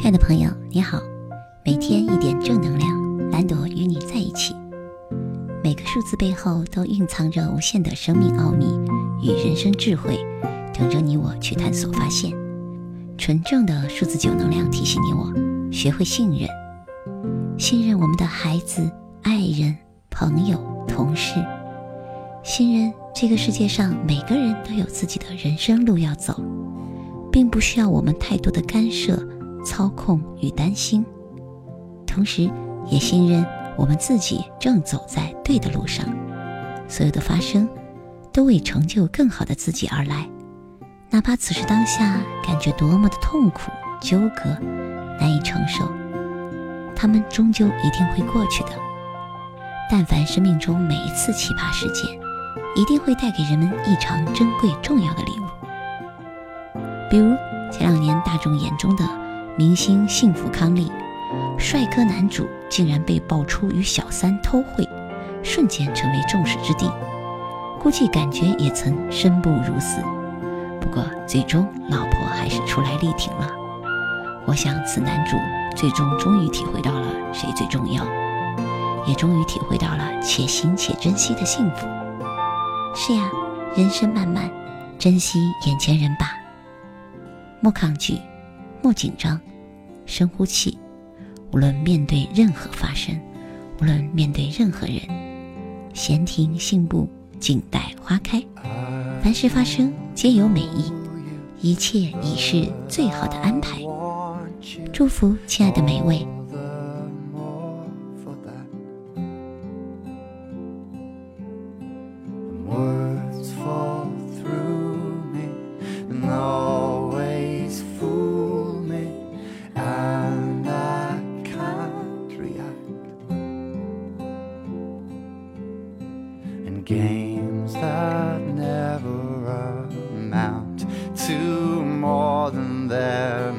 亲爱的朋友，你好，每天一点正能量，蓝朵与你在一起。每个数字背后都蕴藏着无限的生命奥秘与人生智慧，等着你我去探索发现。纯正的数字九能量提醒你我，学会信任，信任我们的孩子、爱人、朋友、同事，信任这个世界上每个人都有自己的人生路要走，并不需要我们太多的干涉。操控与担心，同时也信任我们自己正走在对的路上。所有的发生，都为成就更好的自己而来。哪怕此时当下感觉多么的痛苦、纠葛、难以承受，他们终究一定会过去的。但凡生命中每一次奇葩事件，一定会带给人们异常珍贵、重要的礼物。比如前两年大众眼中的。明星幸福康利，帅哥男主竟然被爆出与小三偷窥，瞬间成为众矢之的。估计感觉也曾生不如死，不过最终老婆还是出来力挺了。我想此男主最终终于体会到了谁最重要，也终于体会到了且行且珍惜的幸福。是呀，人生漫漫，珍惜眼前人吧，莫抗拒，莫紧张。深呼气，无论面对任何发生，无论面对任何人，闲庭信步，静待花开。凡事发生皆有美意，一切已是最好的安排。祝福亲爱的每位。Games that never amount to more than their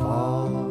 fall.